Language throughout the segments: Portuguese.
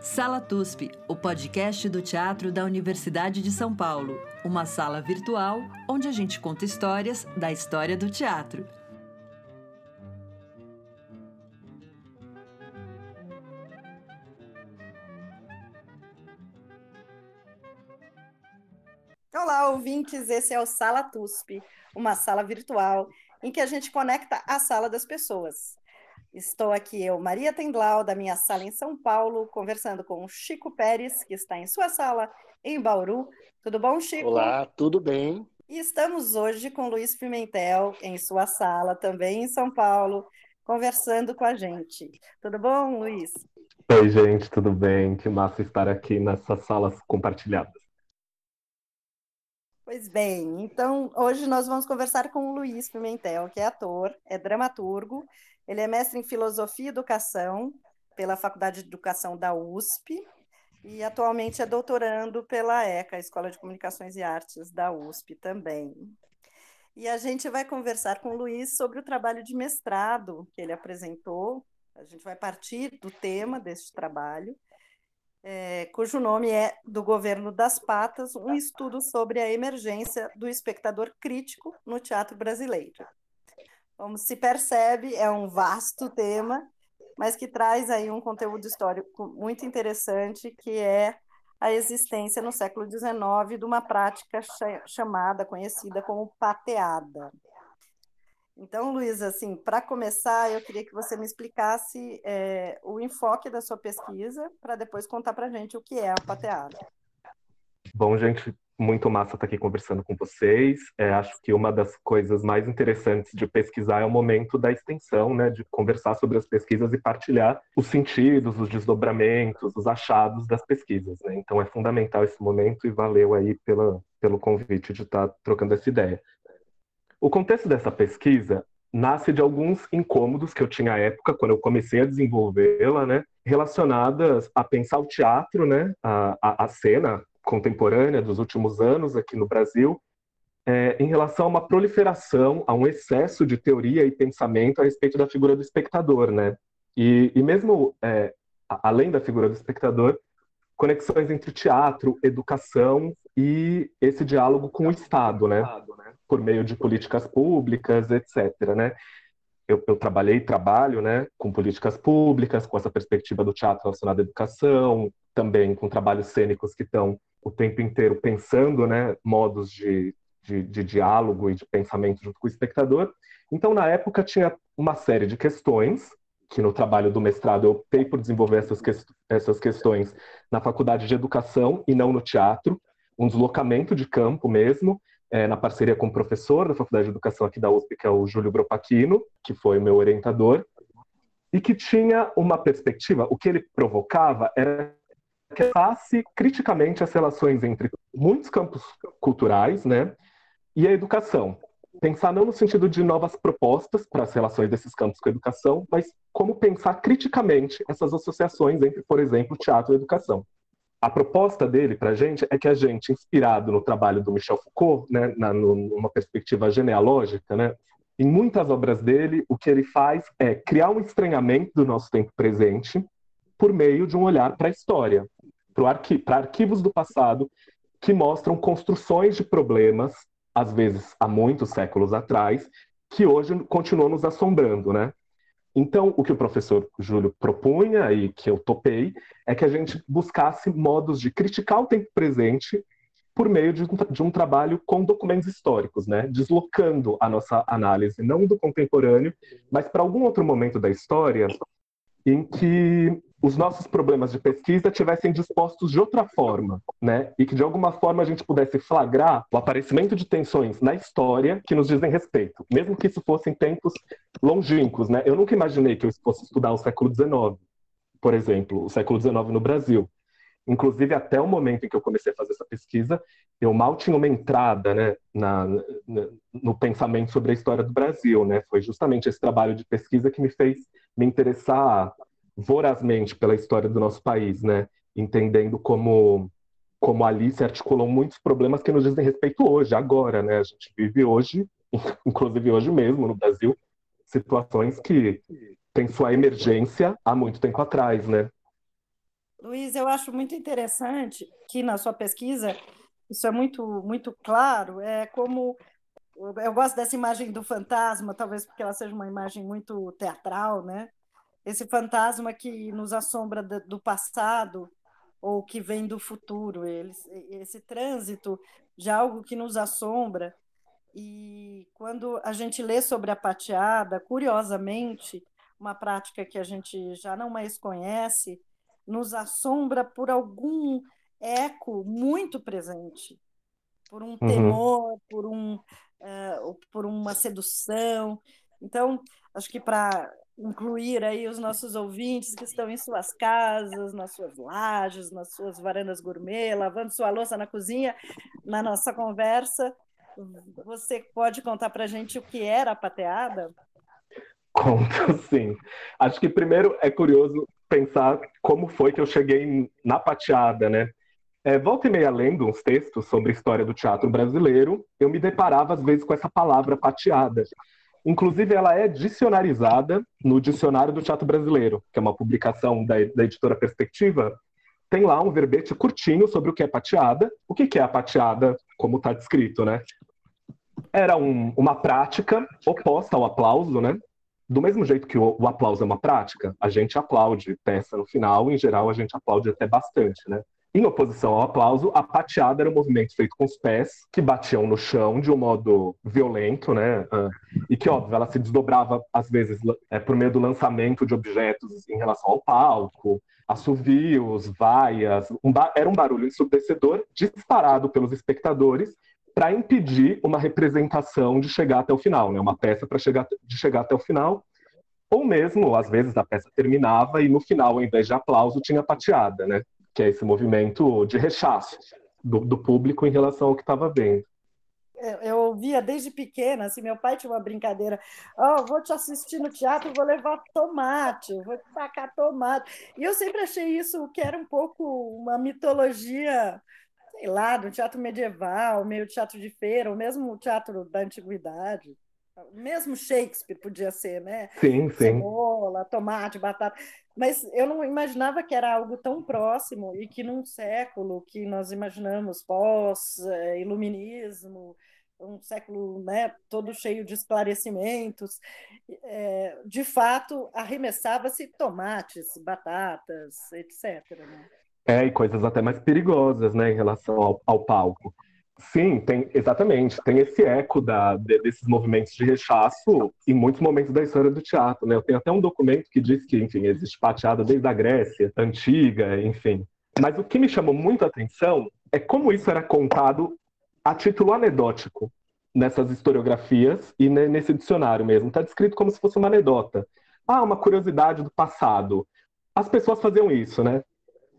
Sala TUSP, o podcast do teatro da Universidade de São Paulo. Uma sala virtual onde a gente conta histórias da história do teatro. Olá, ouvintes. Esse é o Sala TUSP, uma sala virtual em que a gente conecta a sala das pessoas. Estou aqui, eu, Maria Tendlau, da minha sala em São Paulo, conversando com o Chico Pérez, que está em sua sala em Bauru. Tudo bom, Chico? Olá, tudo bem? E estamos hoje com Luiz Pimentel, em sua sala, também em São Paulo, conversando com a gente. Tudo bom, Luiz? Oi, gente, tudo bem? Que massa estar aqui nessas salas compartilhadas. Pois bem, então hoje nós vamos conversar com o Luiz Pimentel, que é ator, é dramaturgo, ele é mestre em Filosofia e Educação pela Faculdade de Educação da USP e atualmente é doutorando pela ECA, Escola de Comunicações e Artes da USP também. E a gente vai conversar com o Luiz sobre o trabalho de mestrado que ele apresentou. A gente vai partir do tema deste trabalho, é, cujo nome é Do Governo das Patas, um estudo sobre a emergência do espectador crítico no teatro brasileiro. Como se percebe, é um vasto tema, mas que traz aí um conteúdo histórico muito interessante, que é a existência no século XIX de uma prática chamada, conhecida como pateada. Então, Luísa, assim, para começar, eu queria que você me explicasse é, o enfoque da sua pesquisa, para depois contar para a gente o que é a pateada. Bom, gente, muito massa estar aqui conversando com vocês. É, acho que uma das coisas mais interessantes de pesquisar é o momento da extensão, né, de conversar sobre as pesquisas e partilhar os sentidos, os desdobramentos, os achados das pesquisas. Né? Então é fundamental esse momento e valeu aí pela, pelo convite de estar trocando essa ideia. O contexto dessa pesquisa nasce de alguns incômodos que eu tinha à época, quando eu comecei a desenvolvê-la, né, relacionadas a pensar o teatro, né, a, a, a cena, contemporânea dos últimos anos aqui no Brasil, é, em relação a uma proliferação, a um excesso de teoria e pensamento a respeito da figura do espectador, né? E, e mesmo é, além da figura do espectador, conexões entre teatro, educação e esse diálogo com o Estado, né? Por meio de políticas públicas, etc. Né? Eu, eu trabalhei e trabalho, né, com políticas públicas, com essa perspectiva do teatro relacionado à educação, também com trabalhos cênicos que estão o tempo inteiro pensando né, modos de, de, de, diálogo e de pensamento junto com o espectador. Então, na época, tinha uma série de questões, que no trabalho do mestrado eu optei por desenvolver essas, que, essas questões na faculdade de educação e não no teatro, um deslocamento de campo mesmo, é, na parceria com o professor da faculdade de educação aqui da USP, que é o Júlio Bropachino, que foi o meu orientador, e que tinha uma perspectiva, o que ele provocava era que passe criticamente as relações entre muitos campos culturais né, e a educação. Pensar não no sentido de novas propostas para as relações desses campos com a educação, mas como pensar criticamente essas associações entre, por exemplo, teatro e educação. A proposta dele para a gente é que a gente, inspirado no trabalho do Michel Foucault, né, na, numa perspectiva genealógica, né, em muitas obras dele, o que ele faz é criar um estranhamento do nosso tempo presente por meio de um olhar para a história, para arqui arquivos do passado que mostram construções de problemas, às vezes há muitos séculos atrás, que hoje continuam nos assombrando, né? Então, o que o professor Júlio propunha e que eu topei é que a gente buscasse modos de criticar o tempo presente por meio de um, de um, trabalho com documentos históricos, né? deslocando a nossa análise não do contemporâneo, mas para algum outro momento da história em que os nossos problemas de pesquisa tivessem dispostos de outra forma, né? E que de alguma forma a gente pudesse flagrar o aparecimento de tensões na história que nos dizem respeito, mesmo que isso fossem tempos longínquos, né? Eu nunca imaginei que eu fosse estudar o século XIX, por exemplo, o século XIX no Brasil. Inclusive, até o momento em que eu comecei a fazer essa pesquisa, eu mal tinha uma entrada né, na, na, no pensamento sobre a história do Brasil. Né? Foi justamente esse trabalho de pesquisa que me fez me interessar vorazmente pela história do nosso país, né? entendendo como, como ali se articulam muitos problemas que nos dizem respeito hoje, agora. Né? A gente vive hoje, inclusive hoje mesmo no Brasil, situações que têm sua emergência há muito tempo atrás. Né? Luiz, eu acho muito interessante que na sua pesquisa isso é muito muito claro, é como eu gosto dessa imagem do fantasma, talvez porque ela seja uma imagem muito teatral, né? Esse fantasma que nos assombra do passado ou que vem do futuro, esse trânsito de algo que nos assombra. E quando a gente lê sobre a pateada, curiosamente, uma prática que a gente já não mais conhece, nos assombra por algum eco muito presente, por um uhum. temor, por, um, uh, por uma sedução. Então, acho que para incluir aí os nossos ouvintes que estão em suas casas, nas suas lajes, nas suas varandas gourmet, lavando sua louça na cozinha, na nossa conversa, você pode contar para a gente o que era a pateada? Conto, sim. Acho que primeiro é curioso pensar como foi que eu cheguei na pateada, né? É, volta e meia lendo uns textos sobre a história do teatro brasileiro, eu me deparava às vezes com essa palavra pateada. Inclusive, ela é dicionarizada no Dicionário do Teatro Brasileiro, que é uma publicação da, da editora Perspectiva. Tem lá um verbete curtinho sobre o que é pateada. O que, que é a pateada, como está descrito, né? Era um, uma prática oposta ao aplauso, né? do mesmo jeito que o, o, aplauso é uma prática, a gente aplaude peça no final, em geral a gente aplaude até bastante, né? Em oposição ao aplauso, a pateada era um movimento feito com os pés, que batiam no chão de um modo violento, né? Uh, e que, óbvio, ela se desdobrava, às vezes, é, por meio do lançamento de objetos em relação ao palco, assovios, vaias. Um era um barulho ensurdecedor disparado pelos espectadores para impedir uma representação de chegar até o final, né? Uma peça para chegar de chegar até o final, ou mesmo às vezes a peça terminava e no final, ao invés de aplauso, tinha pateada, né? Que é esse movimento de rechaço do, do público em relação ao que estava vendo. Eu ouvia desde pequena, assim, meu pai tinha uma brincadeira, oh, vou te assistir no teatro, vou levar tomate, vou te tacar tomate. E eu sempre achei isso que era um pouco uma mitologia sei lá, do teatro medieval, meio teatro de feira, ou mesmo o teatro da antiguidade. Mesmo Shakespeare podia ser, né? Sim, sim. Cebola, tomate, batata. Mas eu não imaginava que era algo tão próximo e que num século que nós imaginamos pós-iluminismo, um século né, todo cheio de esclarecimentos, é, de fato arremessava-se tomates, batatas, etc. Né? É, e coisas até mais perigosas, né, em relação ao, ao palco. Sim, tem exatamente, tem esse eco da, de, desses movimentos de rechaço em muitos momentos da história do teatro, né? Eu tenho até um documento que diz que, enfim, existe pateada desde a Grécia antiga, enfim. Mas o que me chamou muito a atenção é como isso era contado a título anedótico nessas historiografias e nesse dicionário mesmo. Está descrito como se fosse uma anedota. Ah, uma curiosidade do passado. As pessoas faziam isso, né?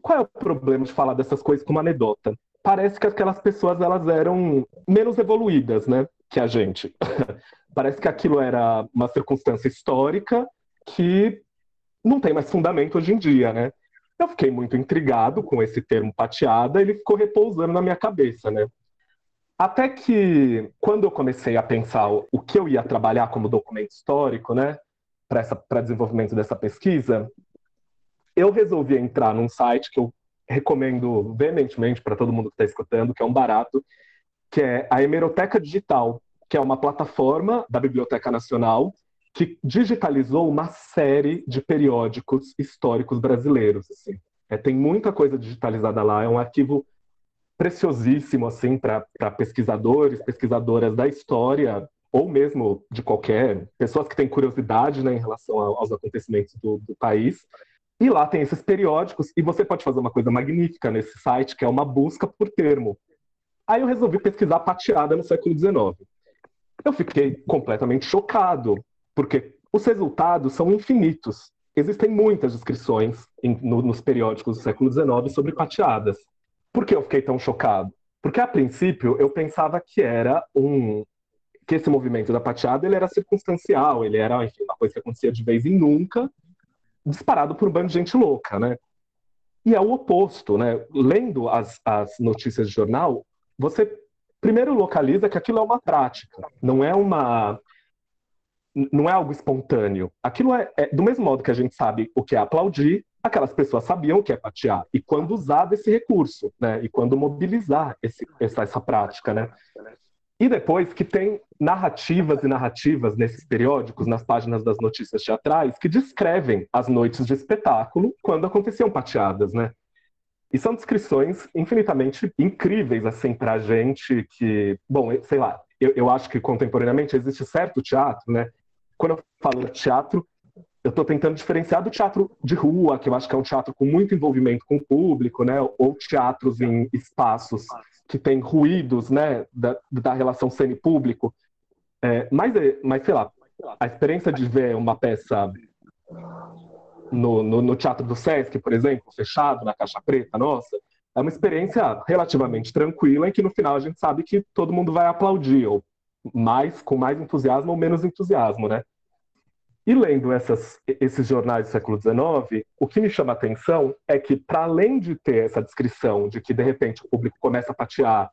Qual é o problema de falar dessas coisas como anedota? Parece que aquelas pessoas elas eram menos evoluídas, né, que a gente. Parece que aquilo era uma circunstância histórica que não tem mais fundamento hoje em dia, né? Eu fiquei muito intrigado com esse termo pateada, ele ficou repousando na minha cabeça, né? Até que, quando eu comecei a pensar o que eu ia trabalhar como documento histórico, né, para desenvolvimento dessa pesquisa, eu resolvi entrar num site que eu recomendo veementemente para todo mundo que está escutando, que é um barato, que é a Hemeroteca Digital, que é uma plataforma da Biblioteca Nacional que digitalizou uma série de periódicos históricos brasileiros. Assim. É, tem muita coisa digitalizada lá, é um arquivo preciosíssimo assim para pesquisadores, pesquisadoras da história ou mesmo de qualquer pessoas que têm curiosidade né, em relação aos acontecimentos do, do país. E lá tem esses periódicos, e você pode fazer uma coisa magnífica nesse site, que é uma busca por termo. Aí eu resolvi pesquisar pateada no século XIX. Eu fiquei completamente chocado, porque os resultados são infinitos. Existem muitas descrições em, no, nos periódicos do século XIX sobre pateadas. Por que eu fiquei tão chocado? Porque a princípio eu pensava que era um que esse movimento da pateada ele era circunstancial, ele era enfim, uma coisa que acontecia de vez em nunca disparado por um bando de gente louca, né? E é o oposto, né? Lendo as, as notícias de jornal, você primeiro localiza que aquilo é uma prática, não é uma não é algo espontâneo. Aquilo é, é, do mesmo modo que a gente sabe o que é aplaudir, aquelas pessoas sabiam o que é patear e quando usar desse recurso, né? E quando mobilizar esse, essa, essa prática, né? E depois que tem narrativas e narrativas nesses periódicos, nas páginas das notícias teatrais, que descrevem as noites de espetáculo quando aconteciam pateadas, né? E são descrições infinitamente incríveis, assim, para a gente que, bom, sei lá, eu, eu acho que contemporaneamente existe certo teatro, né? Quando eu falo teatro, eu estou tentando diferenciar do teatro de rua, que eu acho que é um teatro com muito envolvimento com o público, né? Ou teatros em espaços que têm ruídos, né? Da, da relação semi-público. É, mas, mas, sei lá, a experiência de ver uma peça no, no, no, Teatro do Sesc, por exemplo, fechado na caixa preta, nossa, é uma experiência relativamente tranquila em que no final a gente sabe que todo mundo vai aplaudir, ou mais com mais entusiasmo ou menos entusiasmo, né? E lendo essas, esses jornais do século XIX, o que me chama a atenção é que, para além de ter essa descrição de que, de repente, o público começa a patear,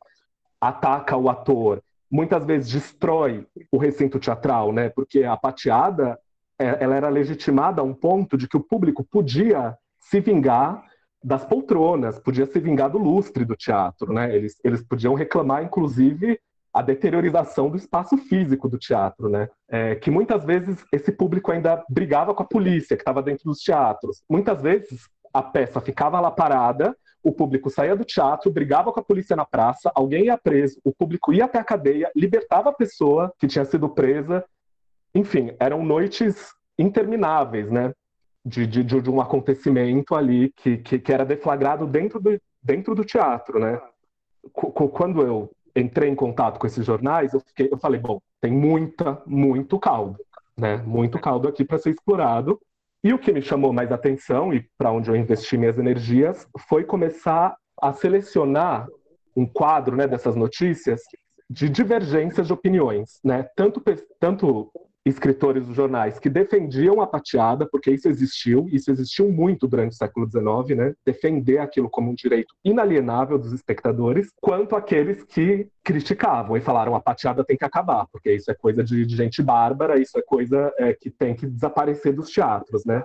ataca o ator, muitas vezes destrói o recinto teatral, né? porque a pateada é, ela era legitimada a um ponto de que o público podia se vingar das poltronas, podia se vingar do lustre do teatro, né? Eles, eles podiam reclamar, inclusive, a deteriorização do espaço físico do teatro, né? É, que muitas vezes esse público ainda brigava com a polícia que estava dentro dos teatros. Muitas vezes a peça ficava lá parada, o público saía do teatro, brigava com a polícia na praça, alguém ia preso, o público ia até a cadeia, libertava a pessoa que tinha sido presa. Enfim, eram noites intermináveis, né? De, de, de um acontecimento ali que, que, que, era deflagrado dentro do, dentro do teatro, né? Quando eu entrei em contato com esses jornais, eu, fiquei, eu falei, bom, tem muita, muito caldo, né? Muito caldo aqui para ser explorado. E o que me chamou mais atenção e para onde eu investi minhas energias foi começar a selecionar um quadro, né, dessas notícias de divergências de opiniões, né? Tanto tanto escritores dos jornais que defendiam a pateada, porque isso existiu, isso existiu muito durante o século XIX, né? defender aquilo como um direito inalienável dos espectadores, quanto aqueles que criticavam e falaram a pateada tem que acabar, porque isso é coisa de, de gente bárbara, isso é coisa é, que tem que desaparecer dos teatros, né?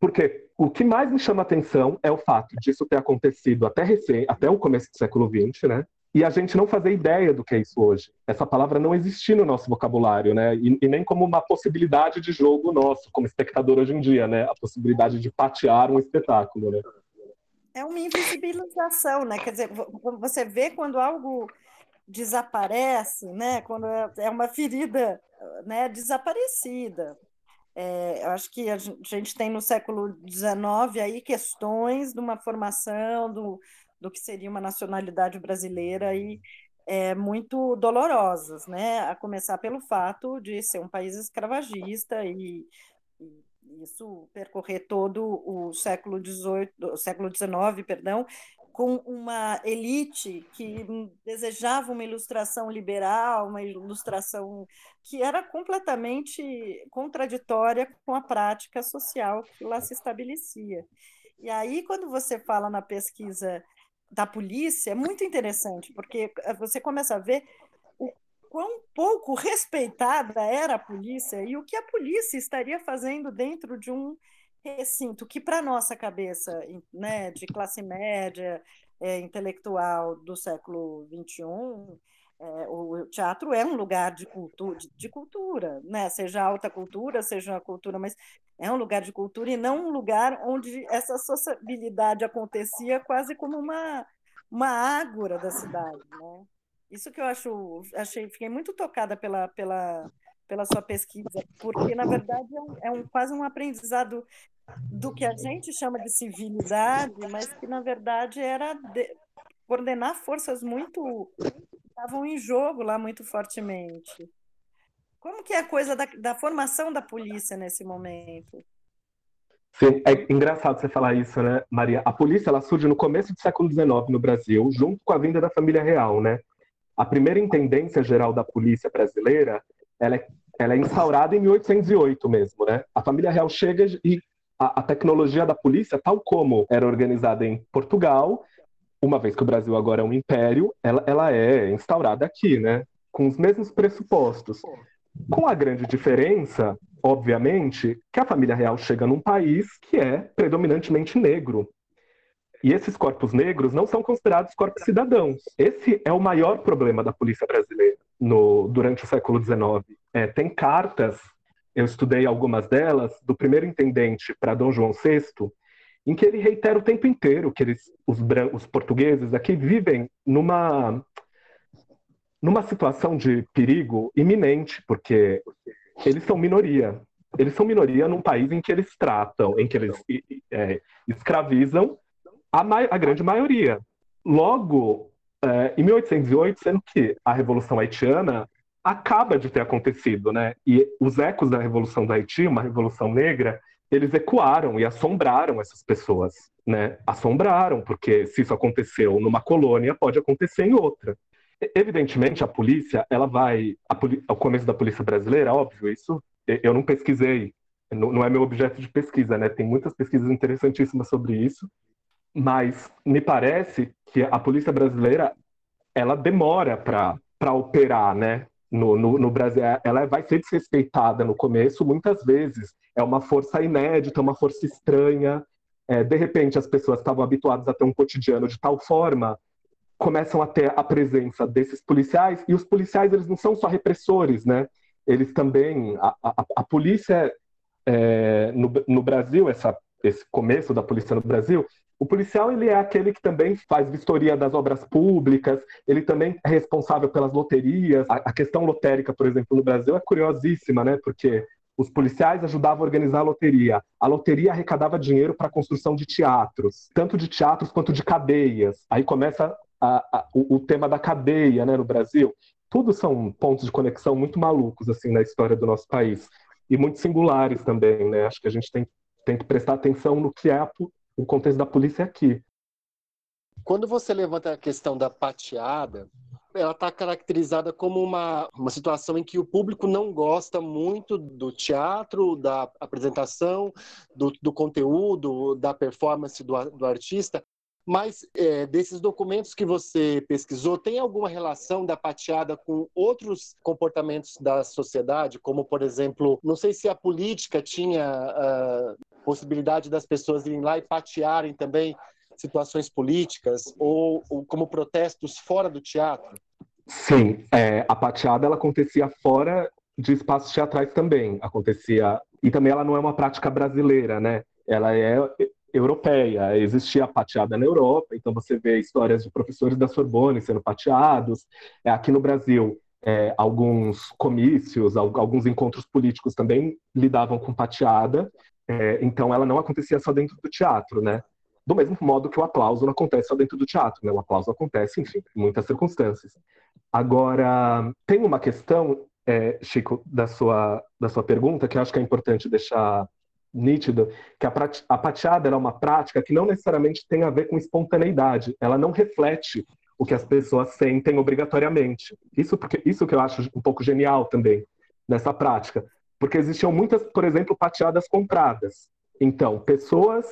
Porque o que mais me chama atenção é o fato disso ter acontecido até recém, até o começo do século XX, né? E a gente não fazer ideia do que é isso hoje. Essa palavra não existir no nosso vocabulário, né? E, e, nem como uma possibilidade de jogo nosso, como espectador hoje em dia, né? A possibilidade de patear um espetáculo, né? É uma invisibilização, né? Quer dizer, você vê quando algo desaparece, né? Quando é, é uma ferida, né? Desaparecida. É, eu acho que a gente tem no século XIX aí questões de uma formação do do que seria uma nacionalidade brasileira e é, muito dolorosas, né? A começar pelo fato de ser um país escravagista e, e isso percorrer todo o século XVIII, século XIX, perdão, com uma elite que desejava uma ilustração liberal, uma ilustração que era completamente contraditória com a prática social que lá se estabelecia. E aí, quando você fala na pesquisa da polícia é muito interessante, porque eh, você começa a ver o quão pouco respeitada era a polícia e o que a polícia estaria fazendo dentro de um recinto que, para nossa cabeça né, de classe média, é, intelectual do século XXI, é, o teatro é um lugar de cultura, de, de, cultura, né? seja alta cultura, seja cultura, mas é um lugar de cultura e não um lugar onde essa sociabilidade acontecia quase como uma, uma ágora da cidade. Né? Isso que eu acho, achei, fiquei muito tocada pela, pela, pela sua pesquisa, porque na verdade é, um, é um, quase um aprendizado do que a gente chama de civilidade, mas que na verdade era de, coordenar forças muito estavam em jogo lá muito fortemente. Como que é a coisa da, da formação da polícia nesse momento? Sim, é engraçado você falar isso, né, Maria? A polícia ela surge no começo do século XIX no Brasil, junto com a vinda da família real, né? A primeira intendência geral da polícia brasileira, ela é, ela é instaurada em 1808 mesmo, né? A família real chega e a, a tecnologia da polícia, tal como era organizada em Portugal, uma vez que o Brasil agora é um império, ela, ela é instaurada aqui, né? Com os mesmos pressupostos. Com a grande diferença obviamente, que a família real chega num país que é predominantemente negro. E esses corpos negros não são considerados corpos cidadãos. Esse é o maior problema da polícia brasileira no, durante o século XIX. É, tem cartas, eu estudei algumas delas, do primeiro intendente para Dom João VI, em que ele reitera o tempo inteiro que eles, os, os portugueses aqui vivem numa, numa situação de perigo iminente, porque eles são minoria. Eles são minoria num país em que eles tratam, em que eles é, escravizam a, a, grande maioria. Logo, é, em 1808, sendo que a Revolução Haitiana acaba de ter acontecido, né? E os ecos da Revolução do Haiti, uma revolução negra, eles ecoaram e assombraram essas pessoas, né? Assombraram, porque se isso aconteceu numa colônia, pode acontecer em outra. Evidentemente, a polícia, ela vai. o começo da polícia brasileira, óbvio, isso eu não pesquisei, não, é meu objeto de pesquisa, né? Tem muitas pesquisas interessantíssimas sobre isso, mas me parece que a polícia brasileira ela demora para operar, né? No, no, no, Brasil, ela vai ser desrespeitada no começo, muitas vezes. É uma força inédita, uma força estranha. É, de repente, as pessoas estavam habituadas a ter um cotidiano de tal forma começam a ter a presença desses policiais, e os policiais eles não são só repressores, né? Eles também, a, a, a polícia é, no, no Brasil, essa, esse começo da polícia no Brasil, o policial ele é aquele que também faz vistoria das obras públicas, ele também é responsável pelas loterias. A, a questão lotérica, por exemplo, no Brasil é curiosíssima, né? Porque os policiais ajudavam a organizar a loteria. A loteria arrecadava dinheiro para a construção de teatros, tanto de teatros quanto de cadeias. Aí começa a, a, o, o, tema da cadeia né, no Brasil. Tudo são pontos de conexão muito malucos assim na história do nosso país e muito singulares também. Né? Acho que a gente tem, tem que prestar atenção no que é a, o contexto da polícia aqui. Quando você levanta a questão da pateada, ela está caracterizada como uma, uma situação em que o público não gosta muito do teatro, da apresentação, do, do conteúdo, da performance do, do artista, mas é, desses documentos que você pesquisou, tem alguma relação da pateada com outros comportamentos da sociedade, como, por exemplo, não sei se a política tinha a possibilidade das pessoas irem lá e patearem também situações políticas ou, ou como protestos fora do teatro? Sim, é, a pateada ela acontecia fora de espaços teatrais também, acontecia e também ela não é uma prática brasileira, né? Ela é europeia. Existia a pateada na Europa, então você vê histórias de professores da Sorbonne sendo pateados. É, aqui no Brasil, é, alguns comícios, alguns encontros políticos também lidavam com pateada. É, então ela não acontecia só dentro do teatro, né? Do mesmo modo que o aplauso não acontece só dentro do teatro, né? O aplauso acontece, enfim, em muitas circunstâncias. Agora, tem uma questão, é, Chico, da sua, da sua pergunta, que eu acho que é importante deixar nítido que a, a pateada é uma prática que não necessariamente tem a ver com espontaneidade, ela não reflete o que as pessoas sentem obrigatoriamente. Isso porque isso que eu acho um pouco genial também nessa prática, porque existiam muitas, por exemplo, pateadas compradas. Então, pessoas,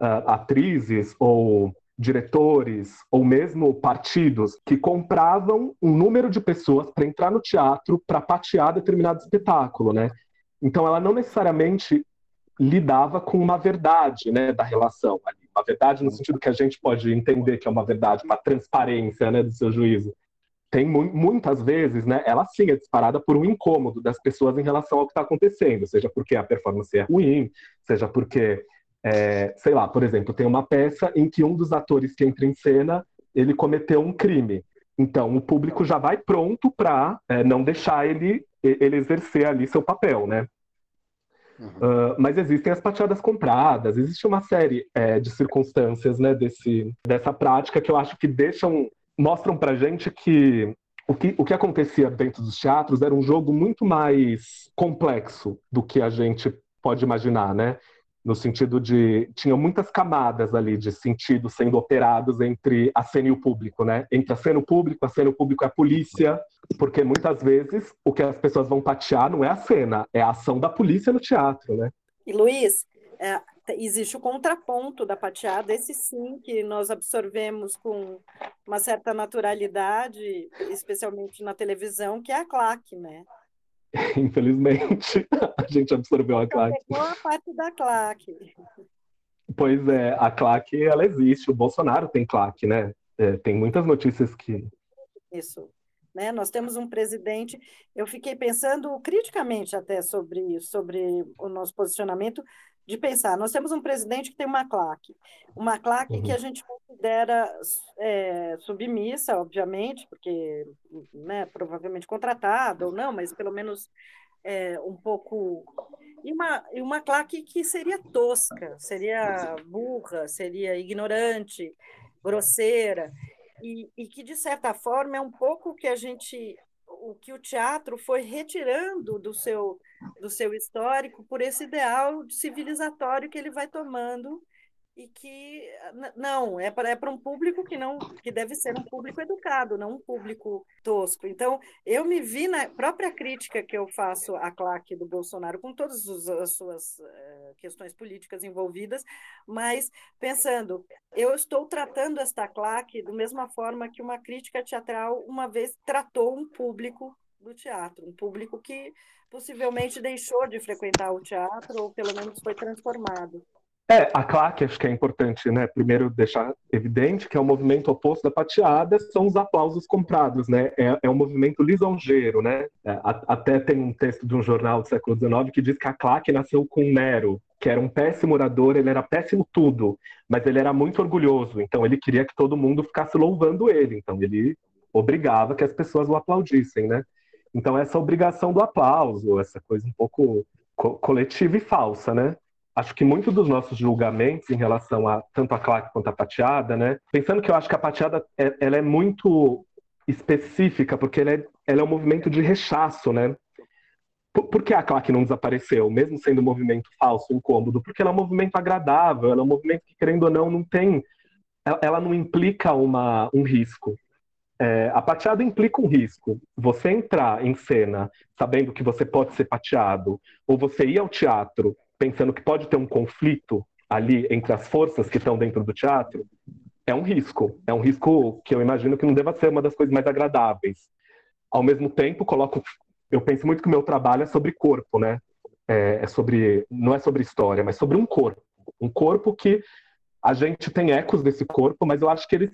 uh, atrizes ou diretores ou mesmo partidos que compravam um número de pessoas para entrar no teatro para patear determinado espetáculo, né? Então, ela não necessariamente lidava com uma verdade né, da relação. Uma verdade no sentido que a gente pode entender que é uma verdade, uma transparência né, do seu juízo. Tem mu muitas vezes, né, ela sim é disparada por um incômodo das pessoas em relação ao que está acontecendo, seja porque a performance é ruim, seja porque, é, sei lá, por exemplo, tem uma peça em que um dos atores que entra em cena ele cometeu um crime. Então, o público já vai pronto para é, não deixar ele, ele exercer ali seu papel, né? Uh, mas existem as pateadas compradas, existe uma série é, de circunstâncias né, desse, dessa prática que eu acho que deixam, mostram pra gente que o, que o que acontecia dentro dos teatros era um jogo muito mais complexo do que a gente pode imaginar, né? No sentido de tinham muitas camadas ali de sentido sendo operados entre a cena e o público, né? Entre a cena e o público, a cena e o público é a polícia, porque muitas vezes o que as pessoas vão patear não é a cena, é a ação da polícia no teatro, né? E Luiz, é, existe o contraponto da pateada, esse sim que nós absorvemos com uma certa naturalidade, especialmente na televisão, que é a claque, né? infelizmente, a gente absorveu a claque. Pegou a parte da claque. Pois é, a claque, ela existe. O Bolsonaro tem claque, né? É, tem muitas notícias que... Isso. Né? Nós temos um presidente. Eu fiquei pensando criticamente até sobre, sobre o nosso posicionamento, de pensar: nós temos um presidente que tem uma claque, uma claque uhum. que a gente considera é, submissa, obviamente, porque né, provavelmente contratada ou não, mas pelo menos é, um pouco. E uma, e uma claque que seria tosca, seria burra, seria ignorante, grosseira e, e que, de certa forma, é um pouco o que a gente o que o teatro foi retirando do seu do seu histórico por esse ideal civilizatório que ele vai tomando e que não é para é para um público que não que deve ser um público educado não um público tosco. Então eu me vi na própria crítica que eu faço à claque do Bolsonaro com todas as suas uh, questões políticas envolvidas mas pensando eu estou tratando esta claque da mesma forma que uma crítica teatral uma vez tratou um público do teatro um público que possivelmente deixou de frequentar o teatro ou pelo menos foi transformado é, a claque acho que é importante, né? Primeiro deixar evidente que é o movimento oposto da pateada, são os aplausos comprados, né? É, é um movimento lisonjeiro, né? É, a, até tem um texto de um jornal do século XIX que diz que a claque nasceu com Nero, que era um péssimo orador, ele era péssimo tudo, mas ele era muito orgulhoso, então ele queria que todo mundo ficasse louvando ele, então ele obrigava que as pessoas o aplaudissem, né? Então essa obrigação do aplauso, essa coisa um pouco co coletiva e falsa, né? Acho que muito dos nossos julgamentos em relação a tanto a claque quanto a pateada, né? Pensando que eu acho que a pateada é, ela é muito específica, porque ela é, ela é um movimento de rechaço, né? Por, por, que a claque não desapareceu, mesmo sendo um movimento falso, incômodo? Porque ela é um movimento agradável, ela é um movimento que, querendo ou não, não tem. Ela, ela não implica uma, um risco. É, a pateada implica um risco. Você entrar em cena sabendo que você pode ser pateado, ou você ir ao teatro pensando que pode ter um conflito ali entre as forças que estão dentro do teatro, é um risco. É um risco que eu imagino que não deva ser uma das coisas mais agradáveis. Ao mesmo tempo, coloco, eu penso muito que o meu trabalho é sobre corpo, né? É, é sobre, não é sobre história, mas sobre um corpo. Um corpo que a gente tem ecos desse corpo, mas eu acho que eles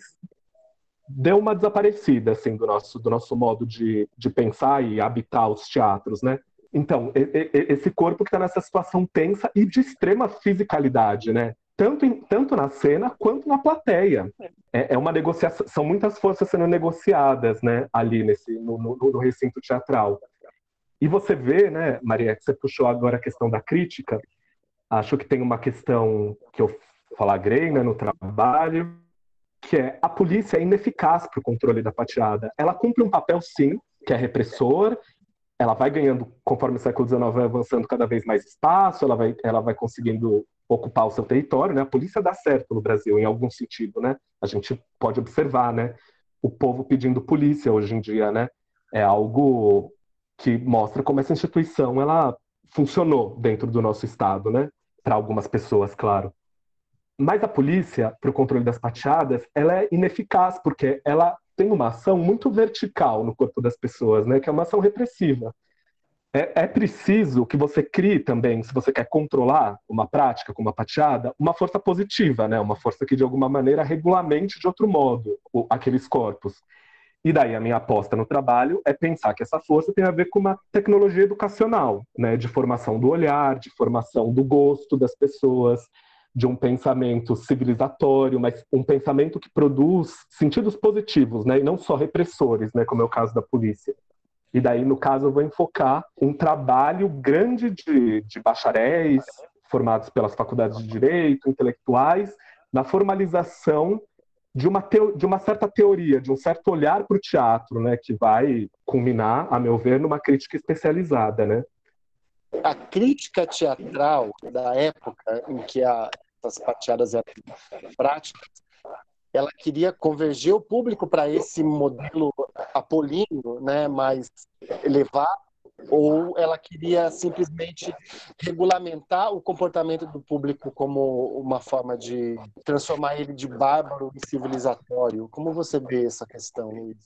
deu uma desaparecida assim do nosso do nosso modo de, de pensar e habitar os teatros, né? Então, esse corpo que está nessa situação tensa e de extrema fisicalidade, né? Tanto, em, tanto na cena quanto na plateia. É, é, uma negociação, são muitas forças sendo negociadas, né? Ali nesse, no, no, no recinto teatral. E você vê, né, Maria, que você puxou agora a questão da crítica. Acho que tem uma questão que eu falagrei né, no trabalho, que é a polícia é ineficaz para o controle da pateada. Ela cumpre um papel, sim, que é repressor ela vai ganhando, conforme o século XIX vai avançando cada vez mais espaço, ela vai, ela vai conseguindo ocupar o seu território, né? A polícia dá certo no Brasil, em algum sentido, né? A gente pode observar, né? O povo pedindo polícia hoje em dia, né? É algo que mostra como essa instituição, ela funcionou dentro do nosso Estado, né? Para algumas pessoas, claro. Mas a polícia, para o controle das pateadas, ela é ineficaz, porque ela tem uma ação muito vertical no corpo das pessoas, né? Que é uma ação repressiva. É, é, preciso que você crie também, se você quer controlar uma prática como a pateada, uma força positiva, né? Uma força que de alguma maneira regulamente de outro modo aqueles corpos. E daí a minha aposta no trabalho é pensar que essa força tem a ver com uma tecnologia educacional, né? De formação do olhar, de formação do gosto das pessoas, de um pensamento civilizatório, mas um pensamento que produz sentidos positivos, né, e não só repressores, né, como é o caso da polícia. E daí, no caso, eu vou enfocar um trabalho grande de, de bacharéis formados pelas faculdades de direito, intelectuais, na formalização de uma, teo, de uma certa teoria, de um certo olhar para o teatro, né, que vai culminar, a meu ver, numa crítica especializada, né? a crítica teatral da época em que a, as pateadas eram práticas, ela queria converger o público para esse modelo apolíneo, né, mais elevado, ou ela queria simplesmente regulamentar o comportamento do público como uma forma de transformar ele de bárbaro em civilizatório? Como você vê essa questão, Luiz?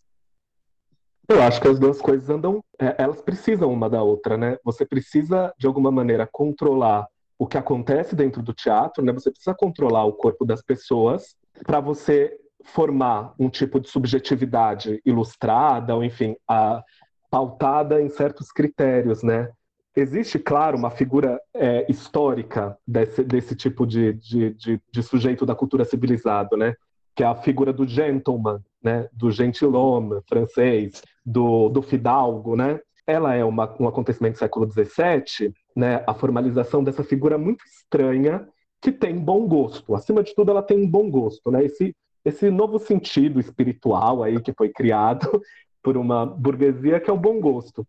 Eu acho que as duas coisas andam, é, elas precisam uma da outra, né? Você precisa, de alguma maneira, controlar o que acontece dentro do teatro, né? Você precisa controlar o corpo das pessoas para você formar um tipo de subjetividade ilustrada, ou enfim, a, pautada em certos critérios, né? Existe, claro, uma figura é, histórica desse, desse tipo de, de, de, de, sujeito da cultura civilizada, né? Que é a figura do gentleman, né? Do gentilhomme francês, do, do fidalgo, né? Ela é uma, um acontecimento do século XVII, né? A formalização dessa figura muito estranha que tem bom gosto. Acima de tudo, ela tem um bom gosto, né? Esse, esse novo sentido espiritual aí que foi criado por uma burguesia que é o bom gosto.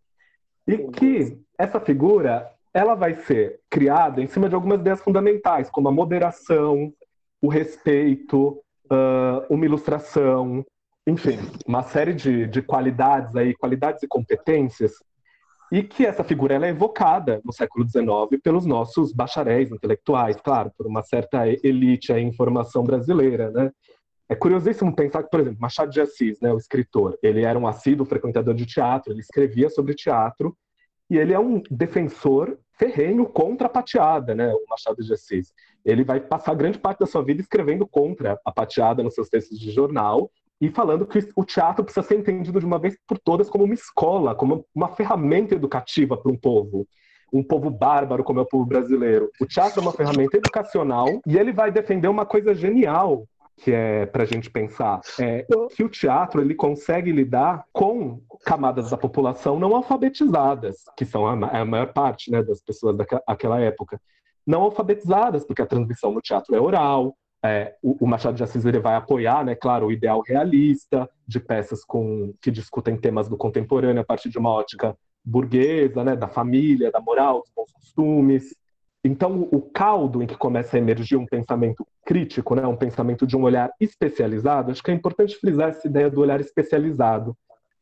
E que essa figura ela vai ser criada em cima de algumas ideias fundamentais, como a moderação, o respeito, uh, uma ilustração, enfim, uma série de, de qualidades aí, qualidades e competências, e que essa figura ela é evocada no século XIX pelos nossos bacharéis intelectuais, claro, por uma certa elite aí em formação brasileira, né? É curiosíssimo pensar que, por exemplo, Machado de Assis, né, o escritor, ele era um assíduo frequentador de teatro, ele escrevia sobre teatro, e ele é um defensor ferrenho contra a pateada, né, o Machado de Assis. Ele vai passar grande parte da sua vida escrevendo contra a pateada nos seus textos de jornal e falando que o teatro precisa ser entendido de uma vez por todas como uma escola, como uma ferramenta educativa para um povo um povo bárbaro como é o povo brasileiro. O teatro é uma ferramenta educacional e ele vai defender uma coisa genial que é para a gente pensar é que o teatro ele consegue lidar com camadas da população não alfabetizadas, que são a, a maior parte né, das pessoas daquela época, não alfabetizadas, porque a transmissão no teatro é oral. É, o, o, Machado de Assis ele vai apoiar, né, claro, o ideal realista de peças com, que discutem temas do contemporâneo a partir de uma ótica burguesa, né, da família, da moral, dos bons costumes. Então, o caldo em que começa a emergir um pensamento crítico, né, um pensamento de um olhar especializado, acho que é importante frisar essa ideia do olhar especializado.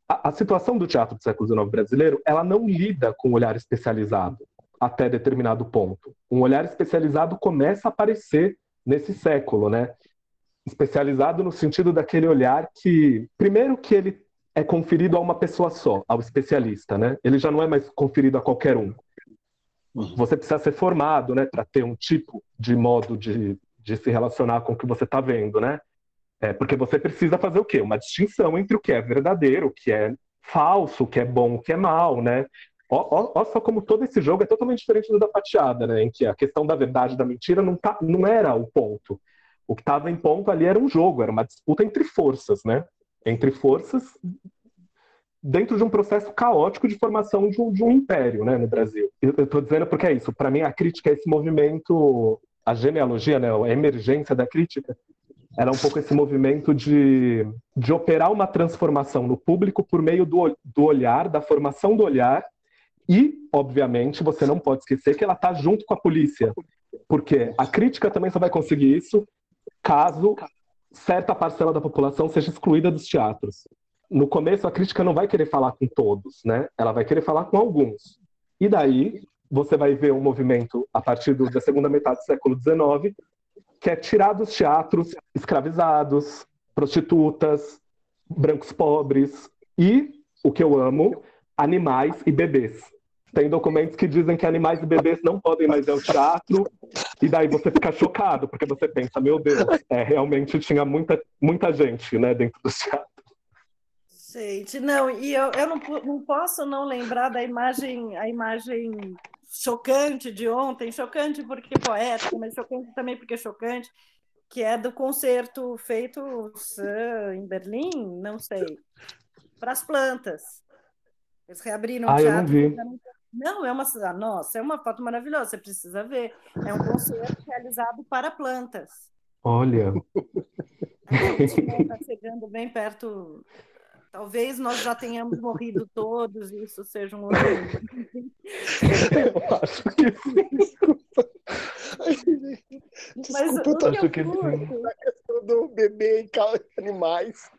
A, a situação do teatro do século XIX brasileiro, ela não lida com o olhar especializado até determinado ponto. Um olhar especializado começa a aparecer nesse século, né? Especializado no sentido daquele olhar que, primeiro, que ele é conferido a uma pessoa só, ao especialista, né? Ele já não é mais conferido a qualquer um. Uhum. Você precisa ser formado, né, para ter um tipo de modo de, de se relacionar com o que você está vendo, né? É, porque você precisa fazer o quê? Uma distinção entre o que é verdadeiro, o que é falso, o que é bom, o que é mal, né? Olha só como todo esse jogo é totalmente diferente do da fatiada, né? Em que a questão da verdade e da mentira não, tá, não era o ponto. O que estava em ponto ali era um jogo, era uma disputa entre forças, né? Entre forças dentro de um processo caótico de formação de um, de um império né, no Brasil. Eu estou dizendo porque é isso. Para mim, a crítica é esse movimento, a genealogia, né, a emergência da crítica, era um pouco esse movimento de, de operar uma transformação no público por meio do, do olhar, da formação do olhar, e, obviamente, você não pode esquecer que ela está junto com a polícia, porque a crítica também só vai conseguir isso caso certa parcela da população seja excluída dos teatros no começo a crítica não vai querer falar com todos, né? Ela vai querer falar com alguns. E daí você vai ver um movimento a partir da segunda metade do século XIX que é tirar dos teatros escravizados, prostitutas, brancos pobres e o que eu amo, animais e bebês. Tem documentos que dizem que animais e bebês não podem mais ir ao teatro, e daí você fica chocado, porque você pensa, meu Deus, é, realmente tinha muita, muita gente né, dentro do teatro. Gente, não, e eu, eu não, não posso não lembrar da imagem, a imagem chocante de ontem, chocante porque poética, mas chocante também porque chocante, que é do concerto feito em Berlim, não sei, para as plantas. Eles reabriram ah, o teatro. Não, é uma nossa, é uma foto maravilhosa, você precisa ver. É um concerto realizado para plantas. Olha. Está chegando bem perto Talvez nós já tenhamos morrido todos e isso seja um outro. Eu acho que sim. Desculpa. Mas acho que sim. A questão do bebê e animais.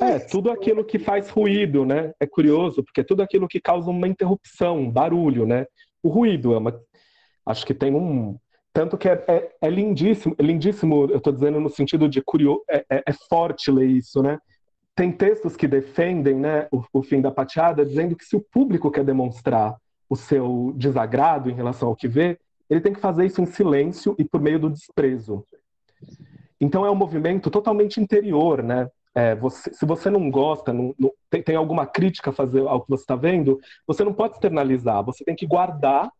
É, tudo aquilo que faz ruído, né? É curioso, porque tudo aquilo que causa uma interrupção, um barulho, né? O ruído é uma. Acho que tem um, tanto que é, é, é lindíssimo, é lindíssimo, eu estou dizendo no sentido de curioso, é, é, é, forte ler isso, né? tem textos que defendem né, o, o fim da pateada, dizendo que se o público quer demonstrar o seu desagrado em relação ao que vê, ele tem que fazer isso em silêncio e por meio do desprezo. Então é um movimento totalmente interior, né? É, você, se você não gosta, não, não, tem, tem, alguma crítica a fazer ao que você está vendo, você não pode externalizar, você tem que guardar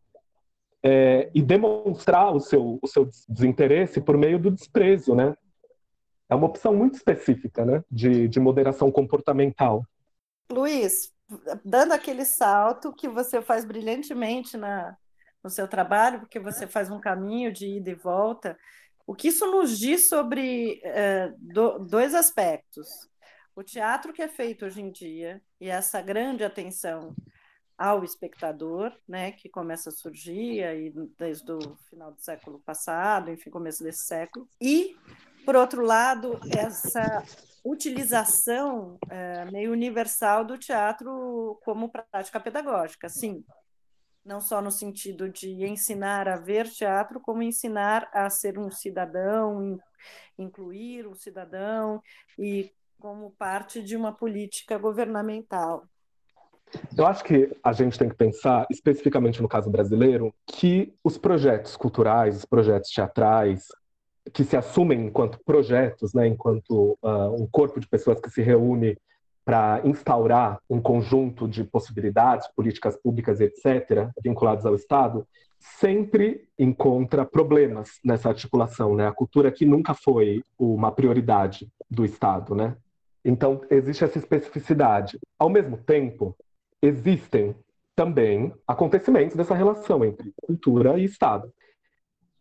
é, e demonstrar o seu, o seu desinteresse por meio do desprezo, né? É uma opção muito específica, né, de, de moderação comportamental. Luiz, dando aquele salto que você faz brilhantemente na, no seu trabalho, porque você faz um caminho de ida e volta, o que isso nos diz sobre é, do, dois aspectos? O teatro que é feito hoje em dia e essa grande atenção ao espectador, né, que começa a surgir aí desde o final do século passado, enfim, começo desse século, e, por outro lado, essa utilização é, meio universal do teatro como prática pedagógica, sim, não só no sentido de ensinar a ver teatro, como ensinar a ser um cidadão, incluir o cidadão e como parte de uma política governamental. Eu acho que a gente tem que pensar, especificamente no caso brasileiro, que os projetos culturais, os projetos teatrais, que se assumem enquanto projetos, né, enquanto uh, um corpo de pessoas que se reúne para instaurar um conjunto de possibilidades, políticas públicas, etc., vinculados ao Estado, sempre encontra problemas nessa articulação. Né? A cultura aqui nunca foi uma prioridade do Estado. Né? Então, existe essa especificidade. Ao mesmo tempo, existem também acontecimentos dessa relação entre cultura e Estado.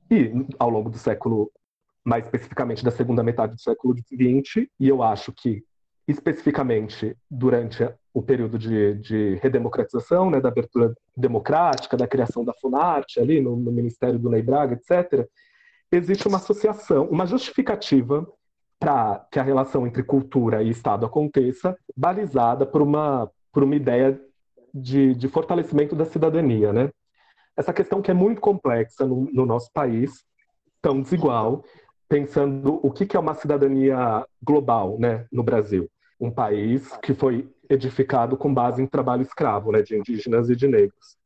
E, ao longo do século, mais especificamente da segunda metade do século XX, e eu acho que especificamente durante o período de, de redemocratização, né, da abertura democrática, da criação da Funarte, ali no, no Ministério do Ney Braga, etc., existe uma associação, uma justificativa para que a relação entre cultura e Estado aconteça, balizada por uma, por uma ideia de, de fortalecimento da cidadania, né? Essa questão que é muito complexa no, no nosso país, tão desigual, pensando o que, que é uma cidadania global, né, no Brasil, um país que foi edificado com base em trabalho escravo, né, de indígenas e de negros.